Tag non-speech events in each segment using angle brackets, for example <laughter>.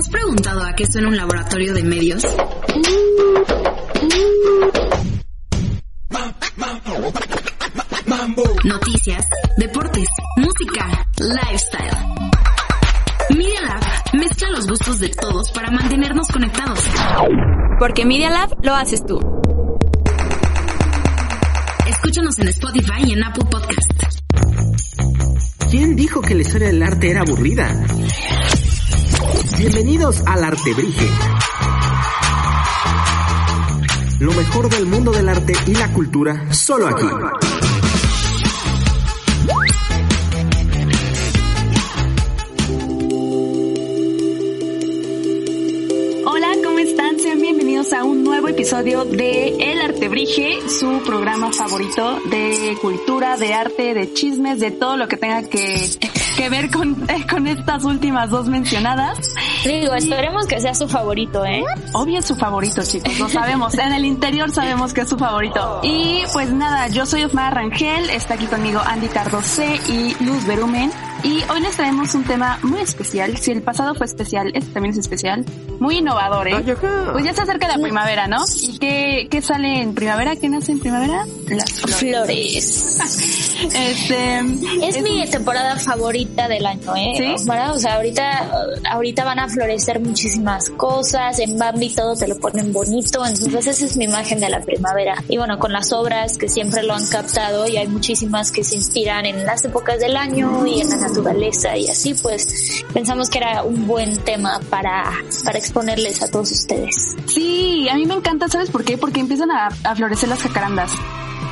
has preguntado a qué suena un laboratorio de medios? Noticias, deportes, música, lifestyle. Media Lab mezcla los gustos de todos para mantenernos conectados. Porque Media Lab lo haces tú. Escúchanos en Spotify y en Apple Podcast. ¿Quién dijo que la historia del arte era aburrida? Bienvenidos al Artebrige. Lo mejor del mundo del arte y la cultura, solo aquí. Episodio de El Artebrige, su programa favorito de cultura, de arte, de chismes, de todo lo que tenga que, que ver con, <laughs> con estas últimas dos mencionadas. Digo, esperemos que sea su favorito, ¿eh? Obvio es su favorito, chicos, lo sabemos. En el interior sabemos que es su favorito. Y pues nada, yo soy Osmar Rangel, está aquí conmigo Andy Cardose y Luz Berumen. Y hoy les traemos un tema muy especial. Si el pasado fue especial, este también es especial. Muy innovador, ¿eh? Pues ya se acerca la primavera, ¿no? ¿Y qué, qué sale en primavera? ¿Qué nace en primavera? Las flores. <laughs> Este, Es mi temporada favorita del año, ¿eh? ¿Sí? O sea, ahorita, ahorita van a florecer muchísimas cosas, en Bambi todo te lo ponen bonito, entonces esa es mi imagen de la primavera. Y bueno, con las obras que siempre lo han captado y hay muchísimas que se inspiran en las épocas del año y en la naturaleza y así, pues pensamos que era un buen tema para, para exponerles a todos ustedes. Sí, a mí me encanta, ¿sabes por qué? Porque empiezan a, a florecer las jacarandas.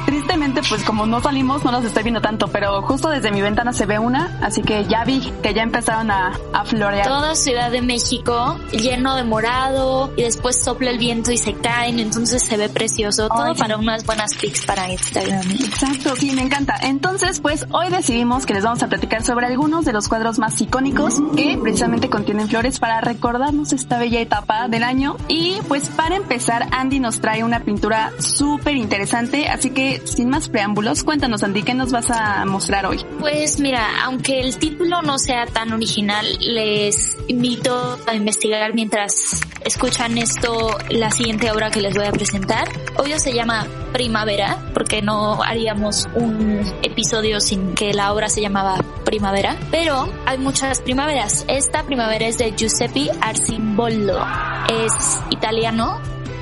Tristemente, pues como no salimos, no las estoy viendo tanto, pero justo desde mi ventana se ve una, así que ya vi que ya empezaron a, a florear. Toda Ciudad de México lleno de morado y después sopla el viento y se caen, entonces se ve precioso. Todo Ay, para unas buenas pics para Instagram. Exacto, sí, me encanta. Entonces, pues hoy decidimos que les vamos a platicar sobre algunos de los cuadros más icónicos que precisamente contienen flores para recordarnos esta bella etapa del año. Y pues para empezar, Andy nos trae una pintura súper interesante, así que sin más preámbulos, cuéntanos Andy, ¿qué nos vas a mostrar hoy? Pues mira, aunque el título no sea tan original, les invito a investigar mientras escuchan esto la siguiente obra que les voy a presentar. Obvio se llama Primavera, porque no haríamos un episodio sin que la obra se llamaba Primavera, pero hay muchas primaveras. Esta primavera es de Giuseppe Arcimboldo, es italiano,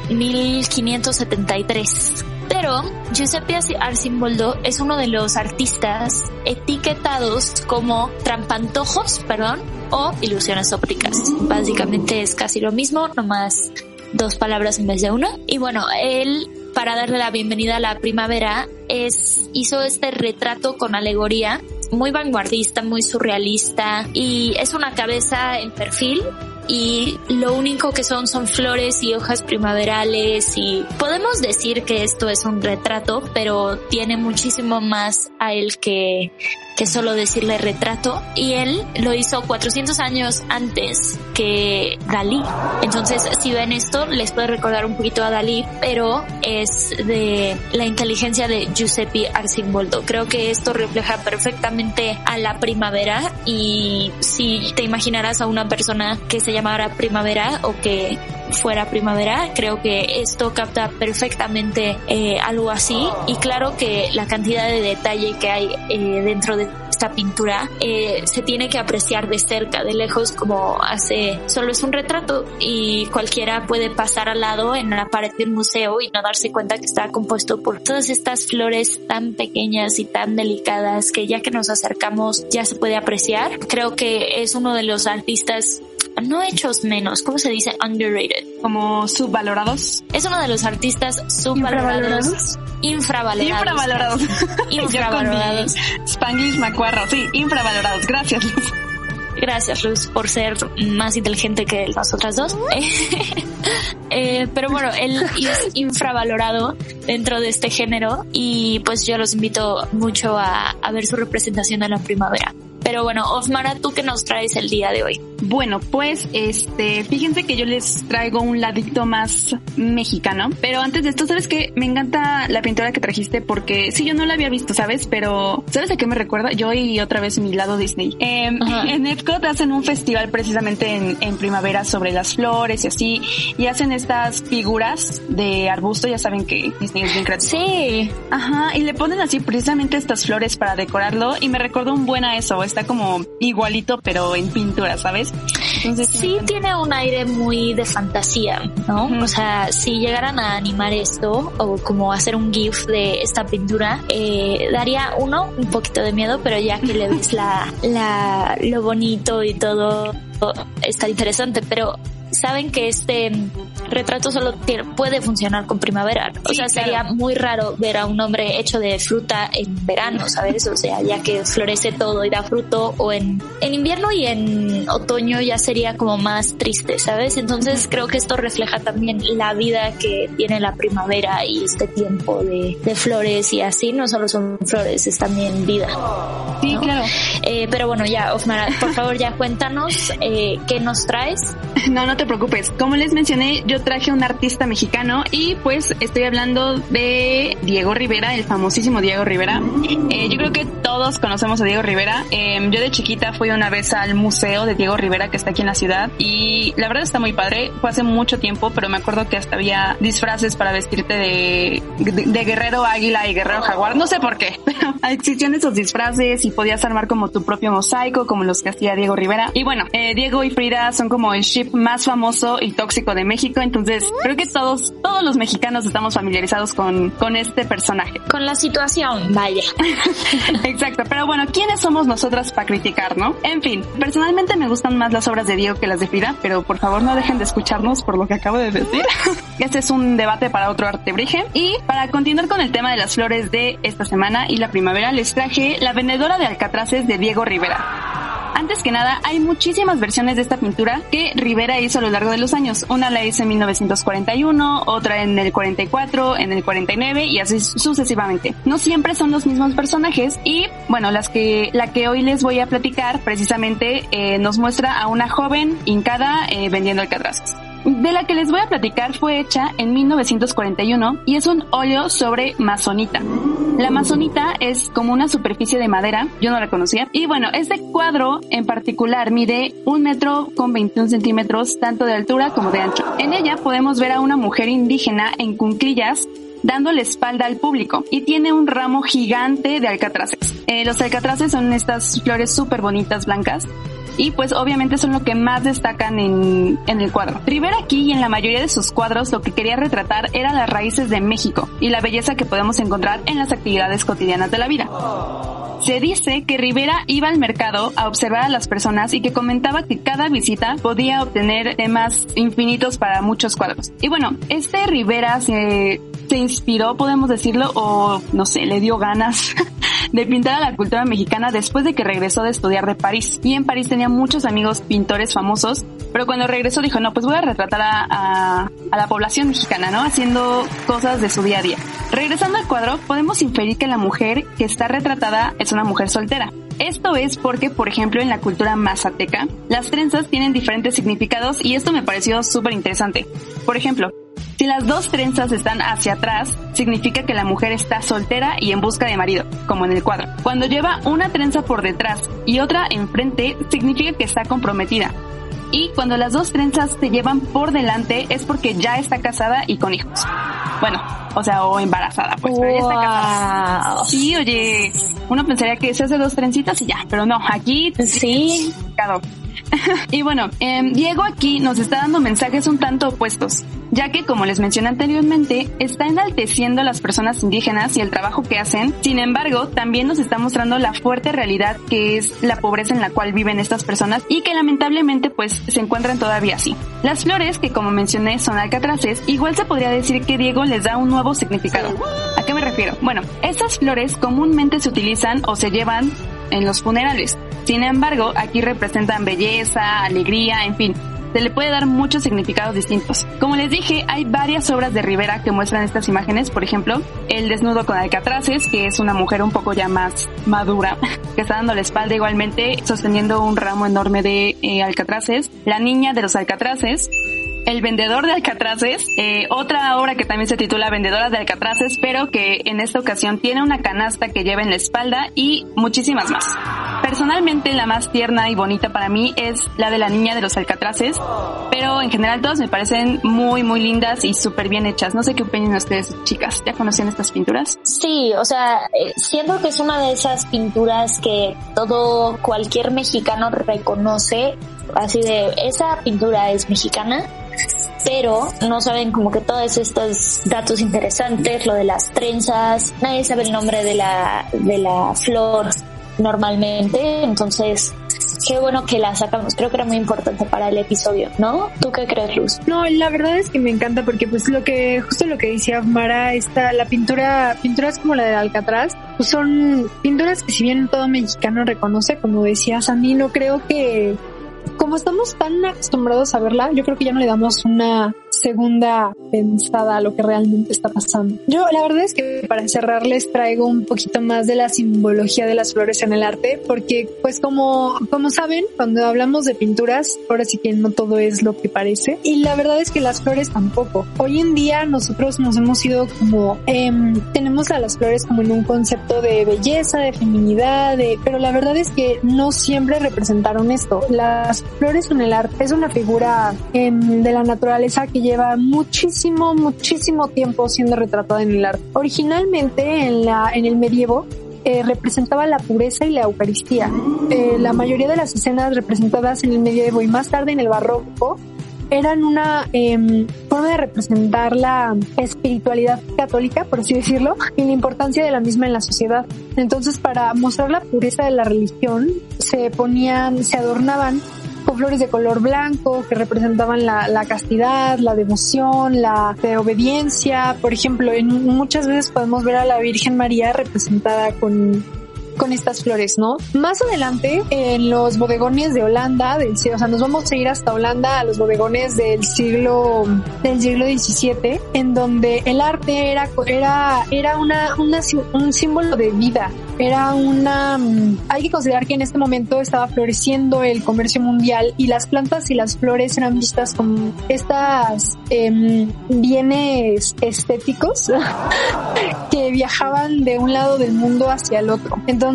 1573. Pero Giuseppe Arcimboldo es uno de los artistas etiquetados como trampantojos, perdón, o ilusiones ópticas. Básicamente es casi lo mismo, nomás dos palabras en vez de una. Y bueno, él, para darle la bienvenida a la primavera, es, hizo este retrato con alegoría muy vanguardista, muy surrealista y es una cabeza en perfil y lo único que son son flores y hojas primaverales y podemos decir que esto es un retrato, pero tiene muchísimo más a él que que solo decirle retrato y él lo hizo 400 años antes que Dalí. Entonces, si ven esto, les puede recordar un poquito a Dalí, pero es de la inteligencia de Giuseppe Arcimboldo. Creo que esto refleja perfectamente a la primavera y si te imaginarás a una persona que se llamara primavera o que fuera primavera, creo que esto capta perfectamente eh, algo así y claro que la cantidad de detalle que hay eh, dentro de esta pintura eh, se tiene que apreciar de cerca, de lejos, como hace, solo es un retrato y cualquiera puede pasar al lado en la pared de un museo y no darse cuenta que está compuesto por todas estas flores tan pequeñas y tan delicadas que ya que nos acercamos ya se puede apreciar. Creo que es uno de los artistas no hechos menos, ¿cómo se dice? Underrated. Como subvalorados. Es uno de los artistas subvalorados. Infravalorados. Infravalorados. <laughs> Infravalorados. Spanglish macuarro, sí, infravalorados. Gracias, Luz. Gracias, Luz, por ser más inteligente que nosotras dos. <laughs> Eh, pero bueno, él es infravalorado dentro de este género y pues yo los invito mucho a, a ver su representación en la primavera. Pero bueno, Osmara, ¿tú qué nos traes el día de hoy? Bueno, pues este, fíjense que yo les traigo un ladito más mexicano, pero antes de esto, ¿sabes qué? Me encanta la pintura que trajiste porque sí, yo no la había visto, ¿sabes? Pero ¿sabes a qué me recuerda? Yo y otra vez mi lado Disney. Eh, <laughs> en Epcot hacen un festival precisamente en, en, primavera sobre las flores y así, y hacen estas figuras de arbusto, ya saben que Disney es bien creativo. Sí. Ajá, y le ponen así precisamente estas flores para decorarlo y me recordó un buen a eso, está como igualito pero en pintura, ¿sabes? Entonces, sí tiene un aire muy de fantasía, ¿no? O sea, si llegaran a animar esto o como hacer un GIF de esta pintura, eh, daría uno un poquito de miedo, pero ya que le ves la, la, lo bonito y todo, está interesante, pero saben que este retrato solo puede funcionar con primavera. O sea, sería muy raro ver a un hombre hecho de fruta en verano, ¿sabes? O sea, ya que florece todo y da fruto, o en, en invierno y en otoño ya sería como más triste, ¿sabes? Entonces creo que esto refleja también la vida que tiene la primavera y este tiempo de, de flores y así, no solo son flores, es también vida. Sí, claro. Eh, pero bueno, ya, Osmara, por favor, ya cuéntanos eh, qué nos traes. <laughs> No, no te preocupes. Como les mencioné, yo traje un artista mexicano y pues estoy hablando de Diego Rivera, el famosísimo Diego Rivera. Eh, yo creo que todos conocemos a Diego Rivera. Eh, yo de chiquita fui una vez al museo de Diego Rivera que está aquí en la ciudad y la verdad está muy padre. Fue hace mucho tiempo, pero me acuerdo que hasta había disfraces para vestirte de, de, guerrero águila y guerrero jaguar. No sé por qué, <laughs> pero existían esos disfraces y podías armar como tu propio mosaico, como los que hacía Diego Rivera. Y bueno, eh, Diego y Frida son como el ship más famoso y tóxico de México, entonces creo que todos, todos los mexicanos estamos familiarizados con, con este personaje. Con la situación, vaya. <laughs> Exacto, pero bueno, ¿quiénes somos nosotras para criticar, no? En fin, personalmente me gustan más las obras de Diego que las de Frida, pero por favor no dejen de escucharnos por lo que acabo de decir. <laughs> este es un debate para otro artebrige. Y para continuar con el tema de las flores de esta semana y la primavera, les traje La vendedora de alcatraces de Diego Rivera. Antes que nada, hay muchísimas versiones de esta pintura que Rivera hizo a lo largo de los años. Una la hizo en 1941, otra en el 44, en el 49 y así sucesivamente. No siempre son los mismos personajes y, bueno, las que, la que hoy les voy a platicar precisamente eh, nos muestra a una joven hincada eh, vendiendo alcatrazas de la que les voy a platicar fue hecha en 1941 y es un óleo sobre masonita. La masonita es como una superficie de madera, yo no la conocía. Y bueno, este cuadro en particular mide un metro con 21 centímetros tanto de altura como de ancho. En ella podemos ver a una mujer indígena en cunclillas dando la espalda al público y tiene un ramo gigante de alcatraces. Eh, los alcatraces son estas flores súper bonitas blancas y pues obviamente son lo que más destacan en, en el cuadro. Rivera aquí y en la mayoría de sus cuadros lo que quería retratar eran las raíces de México y la belleza que podemos encontrar en las actividades cotidianas de la vida. Se dice que Rivera iba al mercado a observar a las personas y que comentaba que cada visita podía obtener temas infinitos para muchos cuadros. Y bueno, este Rivera se, se inspiró, podemos decirlo, o no sé, le dio ganas <laughs> de pintar a la cultura mexicana después de que regresó de estudiar de París. Y en París tenía muchos amigos pintores famosos, pero cuando regresó dijo, no, pues voy a retratar a, a, la población mexicana, ¿no? Haciendo cosas de su día a día. Regresando al cuadro, podemos inferir que la mujer que está retratada es una mujer soltera. Esto es porque, por ejemplo, en la cultura mazateca, las trenzas tienen diferentes significados y esto me pareció súper interesante. Por ejemplo, si las dos trenzas están hacia atrás, significa que la mujer está soltera y en busca de marido, como en el cuadro. Cuando lleva una trenza por detrás y otra enfrente, significa que está comprometida. Y cuando las dos trenzas se llevan por delante es porque ya está casada y con hijos. Bueno, o sea, o embarazada, pues, pero ya está casada. Sí, oye, uno pensaría que se hace dos trencitas y ya, pero no, aquí sí. <laughs> y bueno, eh, Diego aquí nos está dando mensajes un tanto opuestos, ya que como les mencioné anteriormente, está enalteciendo las personas indígenas y el trabajo que hacen, sin embargo, también nos está mostrando la fuerte realidad que es la pobreza en la cual viven estas personas y que lamentablemente pues se encuentran todavía así. Las flores, que como mencioné son alcatraces, igual se podría decir que Diego les da un nuevo significado. ¿A qué me refiero? Bueno, estas flores comúnmente se utilizan o se llevan en los funerales. Sin embargo, aquí representan belleza, alegría, en fin, se le puede dar muchos significados distintos. Como les dije, hay varias obras de Rivera que muestran estas imágenes, por ejemplo, El desnudo con alcatraces, que es una mujer un poco ya más madura, <laughs> que está dando la espalda igualmente, sosteniendo un ramo enorme de eh, alcatraces, La niña de los alcatraces, el vendedor de Alcatraces, eh, otra obra que también se titula Vendedora de Alcatraces, pero que en esta ocasión tiene una canasta que lleva en la espalda y muchísimas más. Personalmente la más tierna y bonita para mí es la de la niña de los Alcatraces, pero en general todas me parecen muy muy lindas y súper bien hechas. No sé qué opinan ustedes, chicas. ¿Ya conocían estas pinturas? Sí, o sea, eh, siento que es una de esas pinturas que todo cualquier mexicano reconoce, así de esa pintura es mexicana pero no saben como que todos estos datos interesantes, lo de las trenzas, nadie sabe el nombre de la, de la flor normalmente, entonces qué bueno que la sacamos, creo que era muy importante para el episodio, ¿no? ¿Tú qué crees, Luz? No, la verdad es que me encanta porque pues lo que, justo lo que decía Mara, está la pintura, pinturas como la de Alcatraz, pues son pinturas que si bien todo mexicano reconoce, como decías, a mí no creo que estamos tan acostumbrados a verla, yo creo que ya no le damos una segunda pensada a lo que realmente está pasando. Yo la verdad es que para cerrarles traigo un poquito más de la simbología de las flores en el arte, porque pues como, como saben, cuando hablamos de pinturas, ahora sí que no todo es lo que parece. Y la verdad es que las flores tampoco. Hoy en día nosotros nos hemos ido como, eh, tenemos a las flores como en un concepto de belleza, de feminidad, de, pero la verdad es que no siempre representaron esto. Las flores en el arte es una figura eh, de la naturaleza que lleva muchísimo, muchísimo tiempo siendo retratada en el arte. Originalmente en la, en el medievo, eh, representaba la pureza y la Eucaristía. Eh, la mayoría de las escenas representadas en el medievo y más tarde en el barroco eran una eh, forma de representar la espiritualidad católica, por así decirlo, y la importancia de la misma en la sociedad. Entonces, para mostrar la pureza de la religión, se ponían, se adornaban con flores de color blanco que representaban la, castidad, la devoción, la de obediencia. Por ejemplo, en, muchas veces podemos ver a la Virgen María representada con con estas flores, ¿no? Más adelante, en los bodegones de Holanda, del, o sea, nos vamos a ir hasta Holanda a los bodegones del siglo, del siglo XVII, en donde el arte era, era, era una, una, un símbolo de vida, era una, hay que considerar que en este momento estaba floreciendo el comercio mundial y las plantas y las flores eran vistas como estas eh, bienes estéticos <laughs> que viajaban de un lado del mundo hacia el otro. Entonces,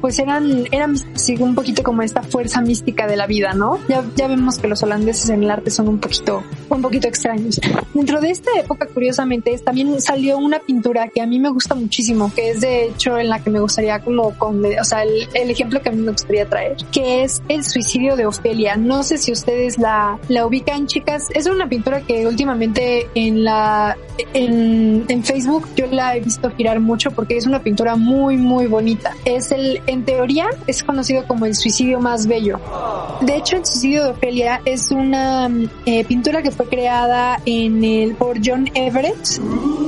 pues eran, eran sí, un poquito como esta fuerza mística de la vida, ¿no? Ya, ya vemos que los holandeses en el arte son un poquito, un poquito extraños. Dentro de esta época, curiosamente, también salió una pintura que a mí me gusta muchísimo, que es de hecho en la que me gustaría como con, o sea, el, el ejemplo que a mí me gustaría traer, que es el suicidio de Ofelia. No sé si ustedes la, la ubican, chicas. Es una pintura que últimamente en la, en, en Facebook yo la he visto girar mucho porque es una pintura muy, muy bonita. Es el, en teoría, es conocido como el suicidio más bello. De hecho, el suicidio de Ofelia es una eh, pintura que fue creada en el, por John Everett,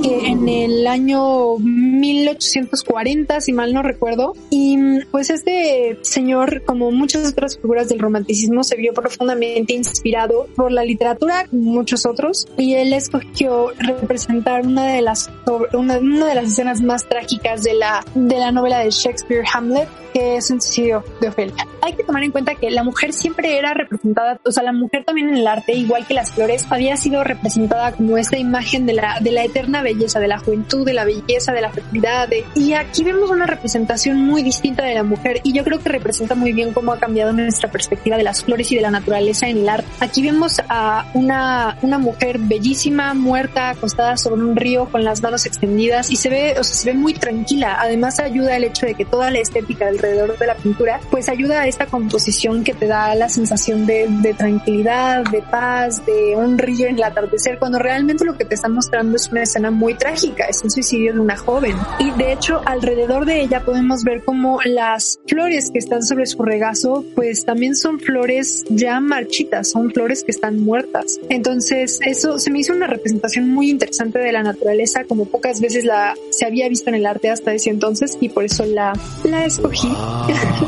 que en el año 1840, si mal no recuerdo. Y pues este señor, como muchas otras figuras del romanticismo, se vio profundamente inspirado por la literatura, muchos otros, y él escogió representar una de las una, una de las escenas más trágicas de la de la novela de Shakespeare Hamlet, que es el suicidio de Ofelia. Hay que tomar en cuenta que la mujer siempre era representada, o sea, la mujer también en el arte, igual que las flores, había sido representada como esta imagen de la, de la eterna belleza, de la juventud, de la belleza, de la fertilidad. De, y aquí vemos una representación muy distinta de la mujer y yo creo que representa muy bien cómo ha cambiado nuestra perspectiva de las flores y de la naturaleza en el arte. Aquí vemos a una, una mujer bellísima, muerta, acostada sobre un río con las manos extendidas y se ve, o sea, se ve muy tranquila. Además ayuda el hecho de que toda la estética alrededor de la pintura, pues ayuda a esta composición que te da la sensación de, de tranquilidad, de paz, de un río en el atardecer, cuando realmente lo que te está mostrando es una escena muy trágica, es el suicidio de una joven. Y de hecho, alrededor de ella podemos ver como las flores que están sobre su regazo, pues también son flores ya marchitas, son flores que están muertas. Entonces, eso se me hizo una representación muy interesante de la naturaleza, como pocas veces la se había visto en el arte hasta ese entonces, y por eso la, la escogí.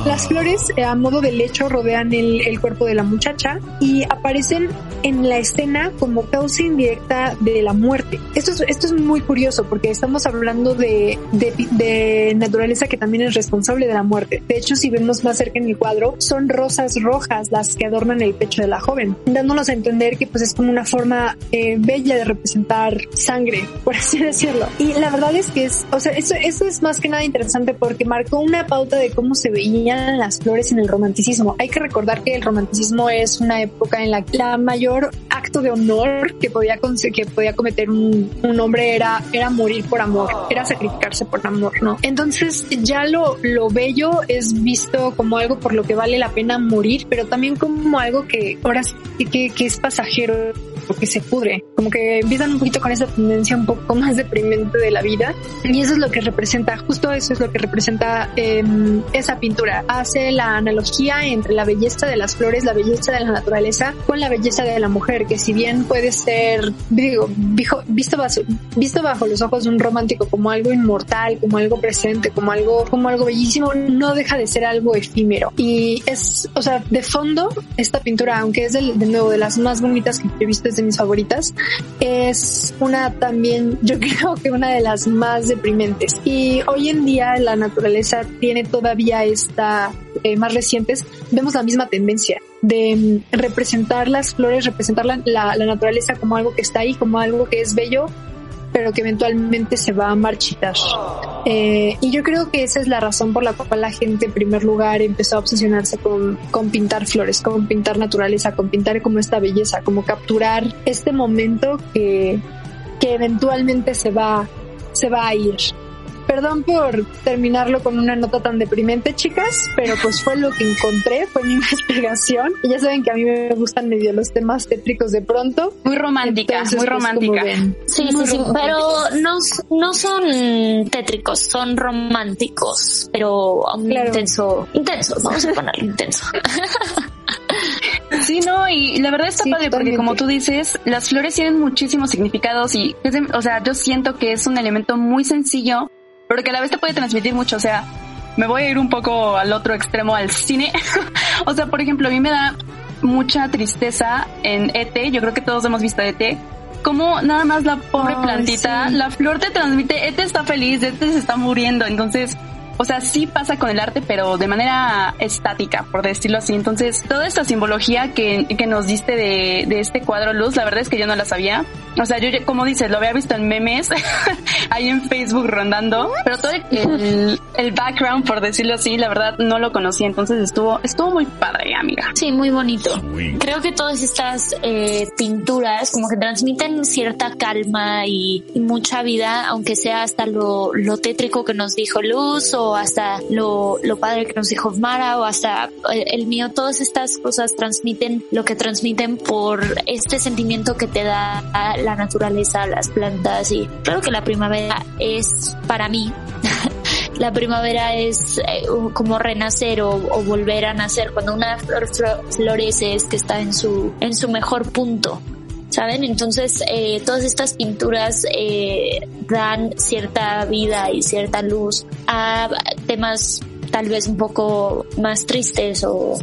las flores eh, a modo de lecho rodean el, el cuerpo de la muchacha y aparecen en la escena como causa indirecta de la muerte. Esto es, esto es muy curioso porque estamos hablando de, de, de, naturaleza que también es responsable de la muerte. De hecho, si vemos más cerca en el cuadro, son rosas rojas las que adornan el pecho de la joven, dándonos a entender que pues es como una forma eh, bella de representar sangre, por así <laughs> decirlo. Y la verdad es que es, o sea, eso, eso es más que nada interesante porque marcó una pauta de cómo se veían las flores en el romanticismo. Hay que recordar que el romanticismo es una época en la que la mayor acto de honor que podía, que podía cometer un, un hombre era, era morir por amor, era sacrificarse por amor, ¿no? Entonces ya lo, lo bello es visto como algo por lo que vale la pena morir, pero también como algo que ahora sí que, que es pasajero porque se pudre, como que empiezan un poquito con esa tendencia un poco más deprimente de la vida y eso es lo que representa, justo eso es lo que representa eh, esa pintura. Hace la analogía entre la belleza de las flores, la belleza de la naturaleza con la belleza de la mujer, que si bien puede ser, digo, visto bajo, visto bajo los ojos de un romántico como algo inmortal, como algo presente, como algo, como algo bellísimo, no deja de ser algo efímero. Y es, o sea, de fondo, esta pintura, aunque es de, de nuevo de las más bonitas que he visto de mis favoritas. Es una también, <laughs> yo creo que una de las más deprimentes. Y hoy en día la naturaleza tiene todavía esta, eh, más recientes, vemos la misma tendencia de mm, representar las flores, representar la, la naturaleza como algo que está ahí, como algo que es bello, pero que eventualmente se va a marchitar. Eh, y yo creo que esa es la razón por la cual la gente en primer lugar empezó a obsesionarse con, con pintar flores, con pintar naturaleza, con pintar como esta belleza, como capturar este momento que, que eventualmente se va, se va a ir. Perdón por terminarlo con una nota tan deprimente, chicas, pero pues fue lo que encontré, fue mi <laughs> investigación. Y ya saben que a mí me gustan medio los temas tétricos de pronto. Muy romántica, Entonces, muy pues, romántica. Sí, muy sí, sí, pero no, no son tétricos, son románticos, pero a un claro. intenso, intenso, vamos a ponerlo intenso. <laughs> Sí, no, y la verdad está sí, padre porque como tú dices, las flores tienen muchísimos significados y, o sea, yo siento que es un elemento muy sencillo pero que a la vez te puede transmitir mucho. O sea, me voy a ir un poco al otro extremo, al cine. <laughs> o sea, por ejemplo, a mí me da mucha tristeza en ET, yo creo que todos hemos visto ET, como nada más la pobre oh, plantita, sí. la flor te transmite, ET está feliz, ET se está muriendo, entonces o sea, sí pasa con el arte, pero de manera estática, por decirlo así. Entonces, toda esta simbología que, que nos diste de, de, este cuadro luz, la verdad es que yo no la sabía. O sea, yo, como dices, lo había visto en memes, <laughs> ahí en Facebook rondando, pero todo el, el, background, por decirlo así, la verdad no lo conocía. Entonces estuvo, estuvo muy padre, amiga. Sí, muy bonito. Creo que todas estas eh, pinturas como que transmiten cierta calma y, y mucha vida, aunque sea hasta lo, lo tétrico que nos dijo Luz o hasta lo, lo padre que nos dijo Mara o hasta el, el, mío, todas estas cosas transmiten lo que transmiten por este sentimiento que te da la naturaleza, las plantas y claro que la primavera es para mí <laughs> la primavera es eh, como renacer o, volver a nacer cuando una flor florece es que está en su en su mejor punto ¿saben? Entonces, eh, todas estas pinturas eh, dan cierta vida y cierta luz a temas tal vez un poco más tristes o,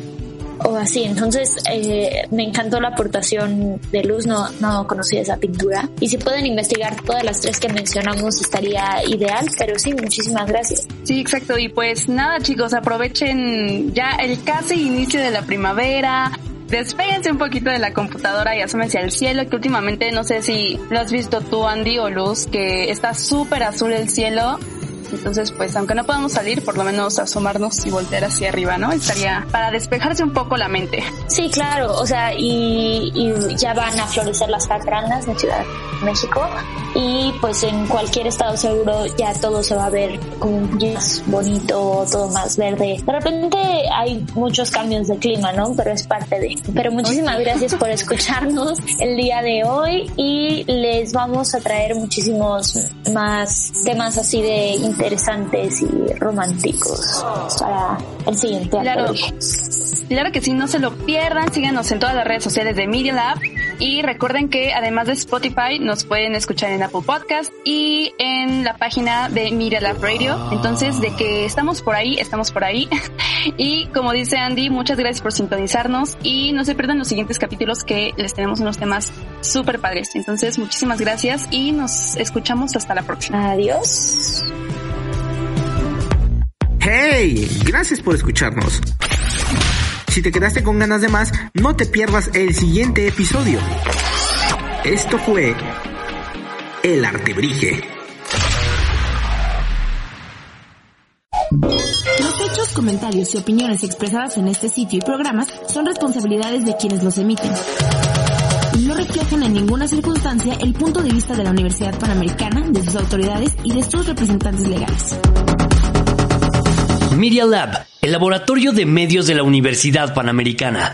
o así. Entonces, eh, me encantó la aportación de luz, no, no conocía esa pintura. Y si pueden investigar todas las tres que mencionamos, estaría ideal, pero sí, muchísimas gracias. Sí, exacto. Y pues nada, chicos, aprovechen ya el casi inicio de la primavera despéguense un poquito de la computadora y asómense al cielo, que últimamente no sé si lo has visto tú, Andy o Luz, que está súper azul el cielo. Entonces, pues, aunque no podamos salir, por lo menos asomarnos y voltear hacia arriba, ¿no? Estaría para despejarse un poco la mente. Sí, claro, o sea, y, y ya van a florecer las jacarandas en Ciudad de México y pues en cualquier estado seguro ya todo se va a ver como más bonito, todo más verde. De repente hay muchos cambios de clima, ¿no? Pero es parte de. Pero muchísimas gracias por escucharnos el día de hoy y les vamos a traer muchísimos más temas así de interesantes y románticos para el siguiente Claro. Claro que sí, no se lo pierdan, síganos en todas las redes sociales de Media Lab y recuerden que además de Spotify nos pueden escuchar en Apple Podcast y en la página de Media Lab Radio. Entonces, de que estamos por ahí, estamos por ahí. <laughs> y como dice Andy, muchas gracias por sintonizarnos y no se pierdan los siguientes capítulos que les tenemos unos temas súper padres. Entonces, muchísimas gracias y nos escuchamos hasta la próxima. Adiós. ¡Hey! Gracias por escucharnos. Si te quedaste con ganas de más, no te pierdas el siguiente episodio. Esto fue El Artebrige. Los hechos, comentarios y opiniones expresadas en este sitio y programas son responsabilidades de quienes los emiten. No reflejan en ninguna circunstancia el punto de vista de la Universidad Panamericana, de sus autoridades y de sus representantes legales. Media Lab, el laboratorio de medios de la Universidad Panamericana.